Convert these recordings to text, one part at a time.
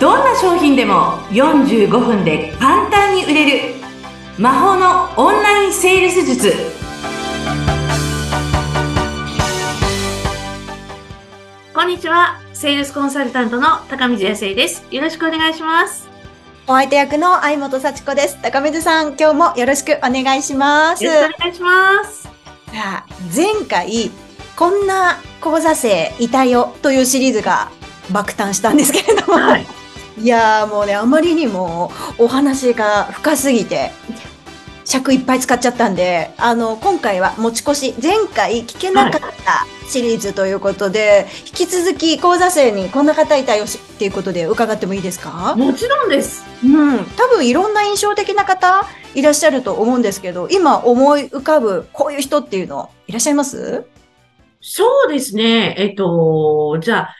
どんな商品でも45分で簡単に売れる魔法のオンラインセールス術。こんにちは。セールスコンサルタントの高水康生です。よろしくお願いします。お相手役の相本幸子です。高水さん今日もよろしくお願いします。よろしくお願いします。さあ前回こんな講座生いたよというシリーズが爆誕したんですけれども、はい、いやもうねあまりにもお話が深すぎて尺いっぱい使っちゃったんであの今回は持ち越し前回聞けなかったシリーズということで、はい、引き続き講座生にこんな方いたよっていうことで伺ってもいいですか？もちろんです。うん、多分いろんな印象的な方いらっしゃると思うんですけど今思い浮かぶこういう人っていうのいらっしゃいます？そうですね。えっと、じゃあ、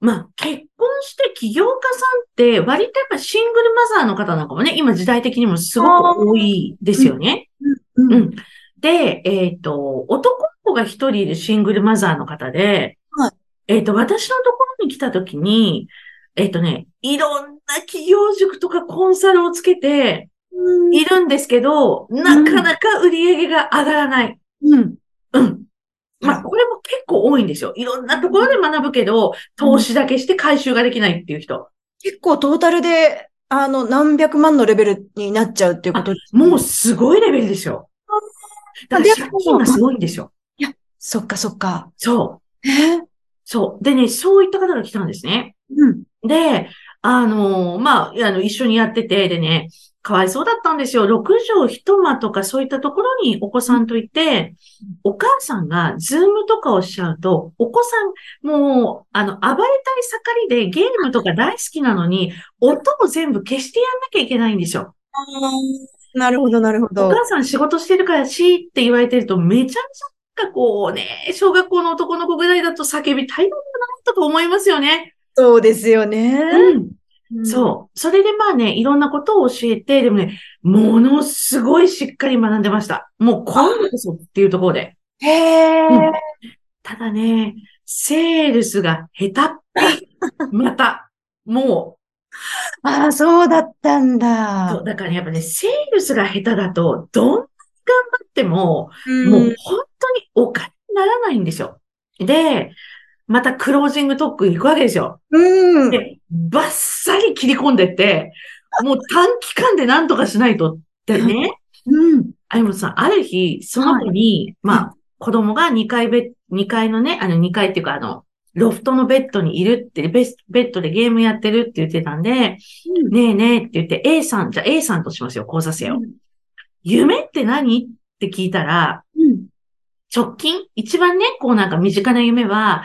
まあ、結婚して起業家さんって割とやっぱシングルマザーの方なんかもね、今時代的にもすごく多いですよね。うん。うん、で、えっ、ー、と、男の子が一人いるシングルマザーの方で、はい、えっ、ー、と、私のところに来た時に、えっ、ー、とね、いろんな企業塾とかコンサルをつけているんですけど、なかなか売り上げが上がらない。うん。うん。まあ、これも結構多いんですよ。いろんなところで学ぶけど、投資だけして回収ができないっていう人。結構トータルで、あの、何百万のレベルになっちゃうっていうこともうすごいレベルですよ。だから借金がすごいんですよ。いや、そっかそっか。そう。えそう。でね、そういった方が来たんですね。うん。で、あのー、まあ、あの、一緒にやってて、でね、かわいそうだったんですよ。6畳一間とかそういったところにお子さんといて、お母さんがズームとかをしちゃうと、お子さん、もう、あの、暴れたい盛りでゲームとか大好きなのに、音を全部消してやんなきゃいけないんですよ。なるほど、なるほど。お母さん仕事してるからしって言われてると、めちゃめちゃ、こうね、小学校の男の子ぐらいだと叫びたいのかなと思いますよね。そうですよね。うん。そう。それでまあね、いろんなことを教えて、でもね、ものすごいしっかり学んでました。もう今度こそっていうところで。へー、うん。ただね、セールスが下手っぴ。また、もう。ああ、そうだったんだ。そう、だからやっぱね、セールスが下手だと、どんなに頑張っても、うん、もう本当にお金にならないんですよ。で、またクロージングトーク行くわけですよ。うん。で、バッサリ切り込んでって、もう短期間で何とかしないとってね。うん。あゆもさん、ある日、その子に、はい、まあ、子供が2階ベ2階のね、あの2階っていうかあの、ロフトのベッドにいるってベ、ベッドでゲームやってるって言ってたんで、うん、ねえねえって言って A さん、じゃあ A さんとしますよ、講座生を。うん、夢って何？って聞いたら、うん、直近、一番ね、こうなんか身近な夢は、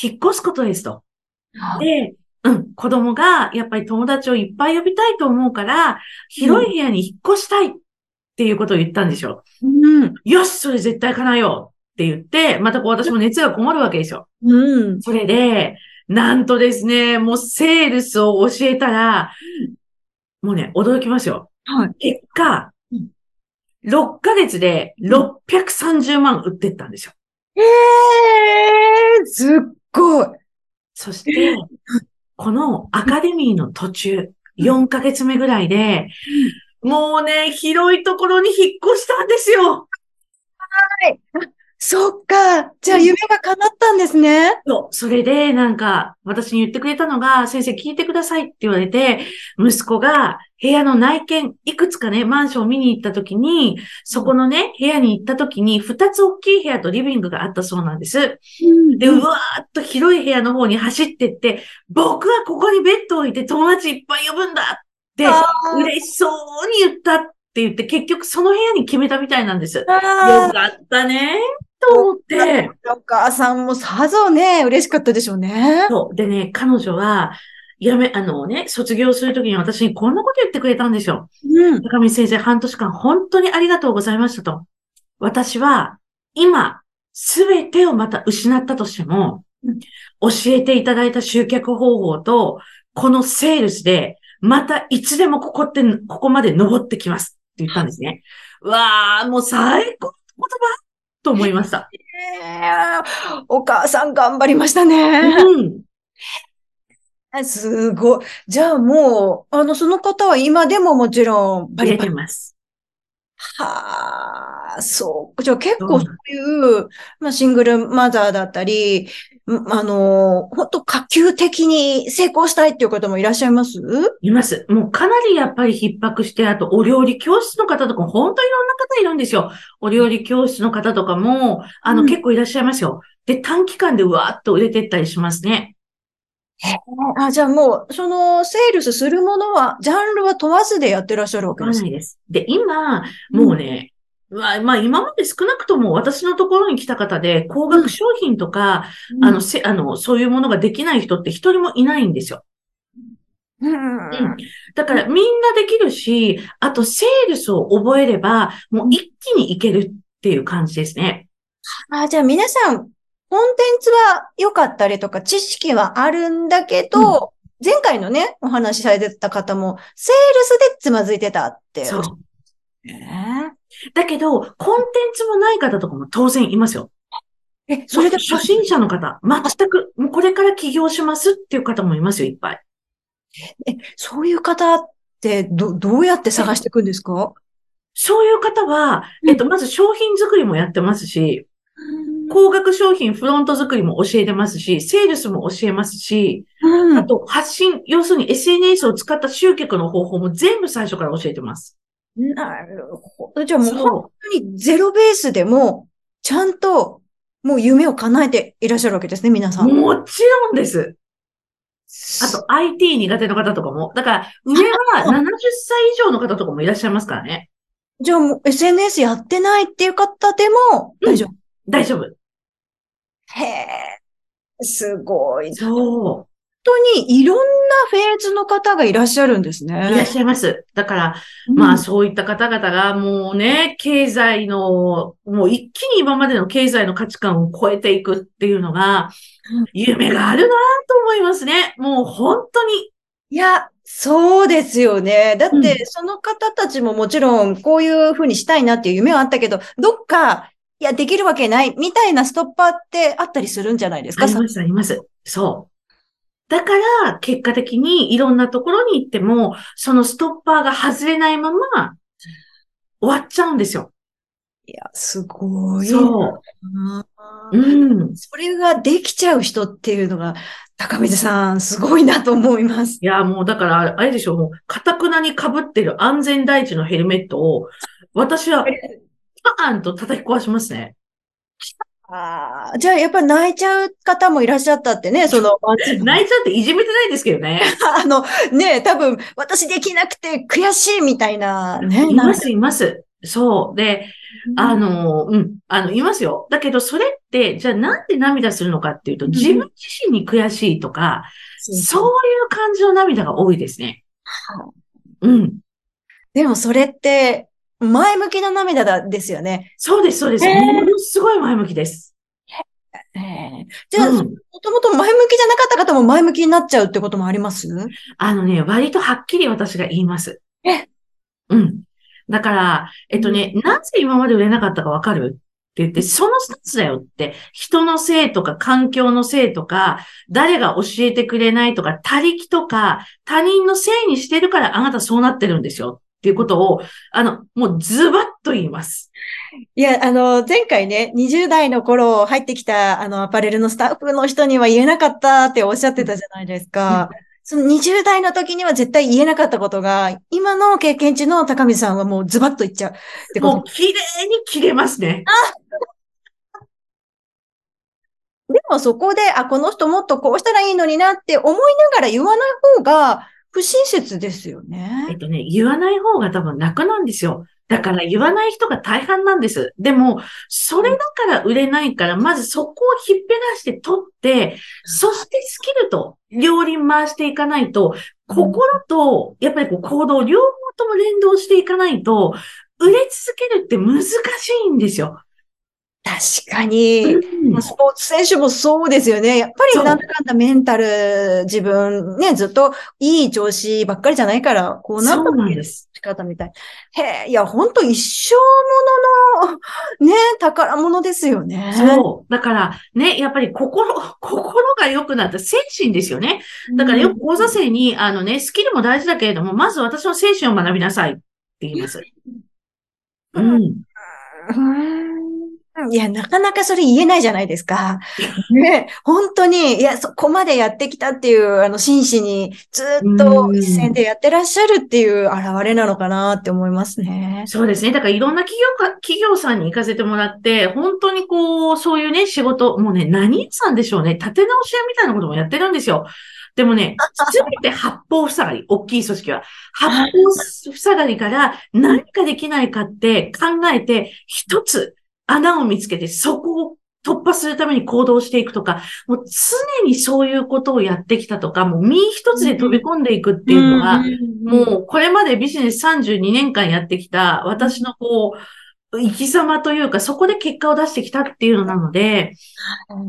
引っ越すことですと。で、うん、子供がやっぱり友達をいっぱい呼びたいと思うから、広い部屋に引っ越したいっていうことを言ったんですよ。うん。よし、それ絶対叶えようって言って、またこう私も熱がこもるわけですよ。うん。それで、なんとですね、もうセールスを教えたら、もうね、驚きますよ。はい。結果、6ヶ月で630万売ってったんですよ。ええー、すっごい。そして、このアカデミーの途中、4ヶ月目ぐらいで、もうね、広いところに引っ越したんですよ。はい。そっか。じゃあ夢が叶ったんですね。そう。それで、なんか、私に言ってくれたのが、先生聞いてくださいって言われて、息子が部屋の内見、いくつかね、マンションを見に行った時に、そこのね、部屋に行った時に、二つ大きい部屋とリビングがあったそうなんです。で、うわーっと広い部屋の方に走ってって、僕はここにベッドを置いて友達いっぱい呼ぶんだって、嬉しそうに言ったって言って、結局その部屋に決めたみたいなんです。よかったね。と思って。お母さんもさぞね、嬉しかったでしょうね。そう。でね、彼女は、やめ、あのね、卒業するときに私にこんなこと言ってくれたんですよ。うん。高見先生、半年間本当にありがとうございましたと。私は、今、すべてをまた失ったとしても、うん、教えていただいた集客方法と、このセールスで、またいつでもここって、ここまで登ってきますって言ったんですね。うわー、もう最高の言葉と思いました。えー、お母さん頑張りましたね。うん。すごい。じゃあもう、あの、その方は今でももちろんバリバリ。ます。はあ、そう。じゃあ結構そういう、まあ、シングルマザーだったり、あの、本当可及的に成功したいっていう方もいらっしゃいます？います。もうかなりやっぱり逼迫して、あとお料理教室の方とか、本当いろんな方いるんですよ。お料理教室の方とかも、あの、うん、結構いらっしゃいますよ。で、短期間でうわーっと売れてったりしますね。へあ、じゃあもう、その、セールスするものは、ジャンルは問わずでやってらっしゃるわけですか？ないです。で、今、もうね、うん、まあ、今まで少なくとも私のところに来た方で、高額商品とか、うん、あの、せ、あの、そういうものができない人って一人もいないんですよ。うん、だからみんなできるし、あとセールスを覚えれば、もう一気にいけるっていう感じですね。あ、じゃあ皆さん、コンテンツは良かったりとか、知識はあるんだけど、うん、前回のね、お話しされてた方も、セールスでつまずいてたって。そう。えー、だけど、コンテンツもない方とかも当然いますよ。え、それで初心者の方、全く、もうこれから起業しますっていう方もいますよ、いっぱい。え、そういう方ってど、どうやって探していくんですか？そういう方は、えっと、まず商品作りもやってますし、高額商品フロント作りも教えてますし、セールスも教えますし、うん、あと発信、要するに SNS を使った集客の方法も全部最初から教えてます。なるほど。じゃあもう本当にゼロベースでも、ちゃんともう夢を叶えていらっしゃるわけですね、皆さん。もちろんです。あと IT 苦手の方とかも。だから、上は70歳以上の方とかもいらっしゃいますからね。じゃあもう SNS やってないっていう方でも大丈夫、うん、大丈夫。へえ、すごい。そう。本当にいろんなフェーズの方がいらっしゃるんですね。いらっしゃいます。だから、うん、まあそういった方々がもうね、経済の、もう一気に今までの経済の価値観を超えていくっていうのが、夢があるなと思いますね。もう本当に。いや、そうですよね。だって、その方たちももちろん、こういうふうにしたいなっていう夢はあったけど、どっかいや、できるわけない、みたいなストッパーってあったりするんじゃないですか？あります、あります。そう。だから、結果的にいろんなところに行っても、そのストッパーが外れないまま、終わっちゃうんですよ。いや、すごい。そう。うん。それができちゃう人っていうのが、高水さん、すごいなと思います。いや、もうだから、あれでしょう、もう、かたくなに被ってる安全第一のヘルメットを、私は パーンと叩き壊しますね。ああ、じゃあやっぱ泣いちゃう方もいらっしゃったってね、その。泣いちゃうっていじめてないですけどね。あの、ね、多分、私できなくて悔しいみたいな、ね。います、います。そう。で、あの、うん、あの、いますよ。だけど、それって、じゃあなんで涙するのかっていうと、自分自身に悔しいとか、うん、そういう感じの涙が多いですね。うん。でもそれって、前向きな涙だですよね。そうです、そうです。ものすごい前向きです。えー、じゃあ、もともと前向きじゃなかった方も前向きになっちゃうってこともあります？あのね、割とはっきり私が言います。え？うん。だから、えっとね、うん、なぜ今まで売れなかったかわかる？って言って、そのスタンスだよって、人のせいとか環境のせいとか、誰が教えてくれないとか、他力とか、他人のせいにしてるからあなたそうなってるんですよっていうことを、あの、もうズバッと言います。いや、あの、前回ね、20代の頃入ってきた、あの、アパレルのスタッフの人には言えなかったっておっしゃってたじゃないですか。その20代の時には絶対言えなかったことが、今の経験値の高見さんはもうズバッと言っちゃうってこと。もう綺麗に切れますね。でもそこで、あ、この人もっとこうしたらいいのになって思いながら言わない方が、不親切ですよね。えっとね、言わない方が多分楽なんですよ。だから言わない人が大半なんです。でも、それだから売れないから、まずそこを引っぺがして取って、そしてスキルと両輪回していかないと、心と、やっぱりこう行動、両方とも連動していかないと、売れ続けるって難しいんですよ。確かに、うん、スポーツ選手もそうですよね。やっぱりなんだかんだメンタル、自分ね、ずっといい調子ばっかりじゃないから、こうなったんです。仕方みたい。へえ、いや、本当一生ものの、ね、宝物ですよね。そう。だから、ね、やっぱり心、心が良くなった精神ですよね。だからよく講座生に、あのね、スキルも大事だけれども、まず私の精神を学びなさいって言います。うん。いや、なかなかそれ言えないじゃないですか。ね、本当に、いや、そこまでやってきたっていう、あの、真摯にずっと一線でやってらっしゃるっていう現れなのかなって思いますね。そうですね。だからいろんな企業か、企業さんに行かせてもらって、本当にこう、そういうね、仕事、もうね、何さんでしょうね。立て直し屋みたいなこともやってるんですよ。でもね、すべて八方塞がり、大きい組織は。八方塞がりから何かできないかって考えて、一つ穴を見つけて、そこを突破するために行動していくとか、もう常にそういうことをやってきたとか、もう身一つで飛び込んでいくっていうのが、もうこれまでビジネス32年間やってきた私のこう、生き様というか、そこで結果を出してきたっていうのなので、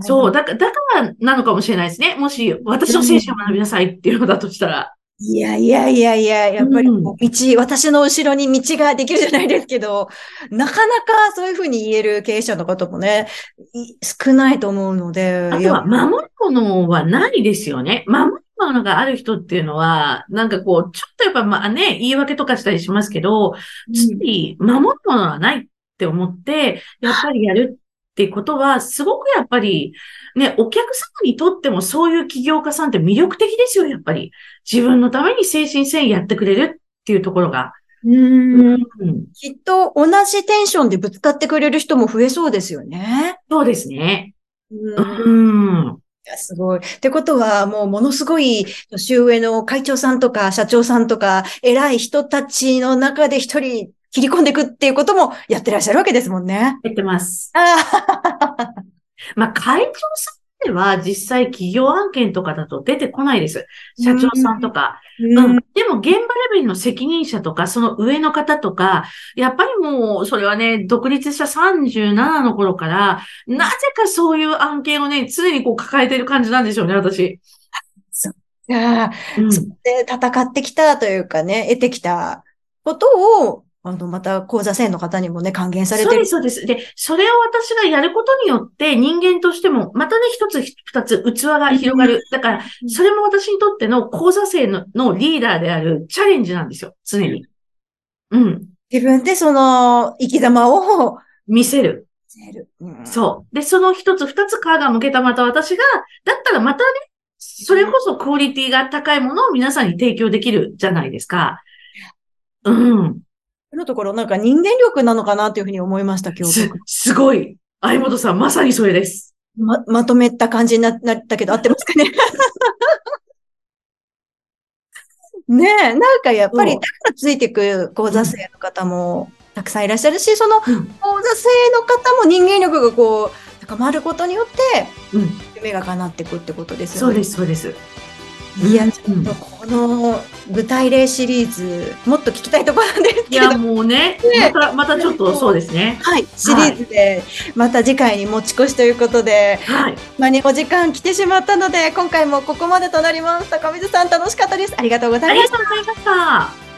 そう、だから、だからなのかもしれないですね。もし、私の精神を学びなさいっていうのだとしたら。いやいやいやいや、やっぱり道、うん、私の後ろに道ができるじゃないですけど、なかなかそういうふうに言える経営者の方もね、少ないと思うので。あとは、守るものはないですよね。守るものがある人っていうのは、なんかこう、ちょっとやっぱまあね、言い訳とかしたりしますけど、つい守るものはないって思って、やっぱりやるっていうことは、すごくやっぱり、ね、お客様にとってもそういう起業家さんって魅力的ですよ、やっぱり。自分のために精神繊維やってくれるっていうところが。うん、きっと同じテンションでぶつかってくれる人も増えそうですよね。そうですね。うん。いや、すごい。ってことは、もうものすごい年上の会長さんとか社長さんとか偉い人たちの中で一人切り込んでいくっていうこともやってらっしゃるわけですもんね。やってます。まあ、会長さんでは実際企業案件とかだと出てこないです。社長さんとか。うん、うん、でも現場レベルの責任者とか、その上の方とか、やっぱりもう、それはね、独立した37の頃から、なぜかそういう案件をね、常にこう抱えてる感じなんでしょうね、私。そう。いや、うん、そで戦ってきたというかね、得てきたことを、あの、また講座生の方にもね、還元されてる。そうです、そうです。で、それを私がやることによって、人間としても、またね、一つ、二つ、器が広がる。だから、それも私にとっての講座生ののリーダーであるチャレンジなんですよ、常に。うん。自分でその、生き様を見せる。見せる。うん、そう。で、その一つ、二つ皮が向けたまた私が、だったらまたね、それこそクオリティが高いものを皆さんに提供できるじゃないですか。うん。のところ、なんか人間力なのかなというふうに思いました、今日。す、すごい。相本さん、まさにそれです。ま、まとめた感じになったけど、合ってますかね ねえ、なんかやっぱり、だからついてくる講座生の方もたくさんいらっしゃるし、その講座生の方も人間力がこう、高まることによって、夢が叶っていくってことですよね。そうです、そうです。いや、ちょっとこの具体例シリーズ、もっと聞きたいところなんですけど。いや、もうね、ねまた、またちょっとそうですね。はい、シリーズで、また次回に持ち越しということで、はい。まあね、お時間来てしまったので、今回もここまでとなります。高水さん楽しかったです。ありがとうございました。ありがとうございました。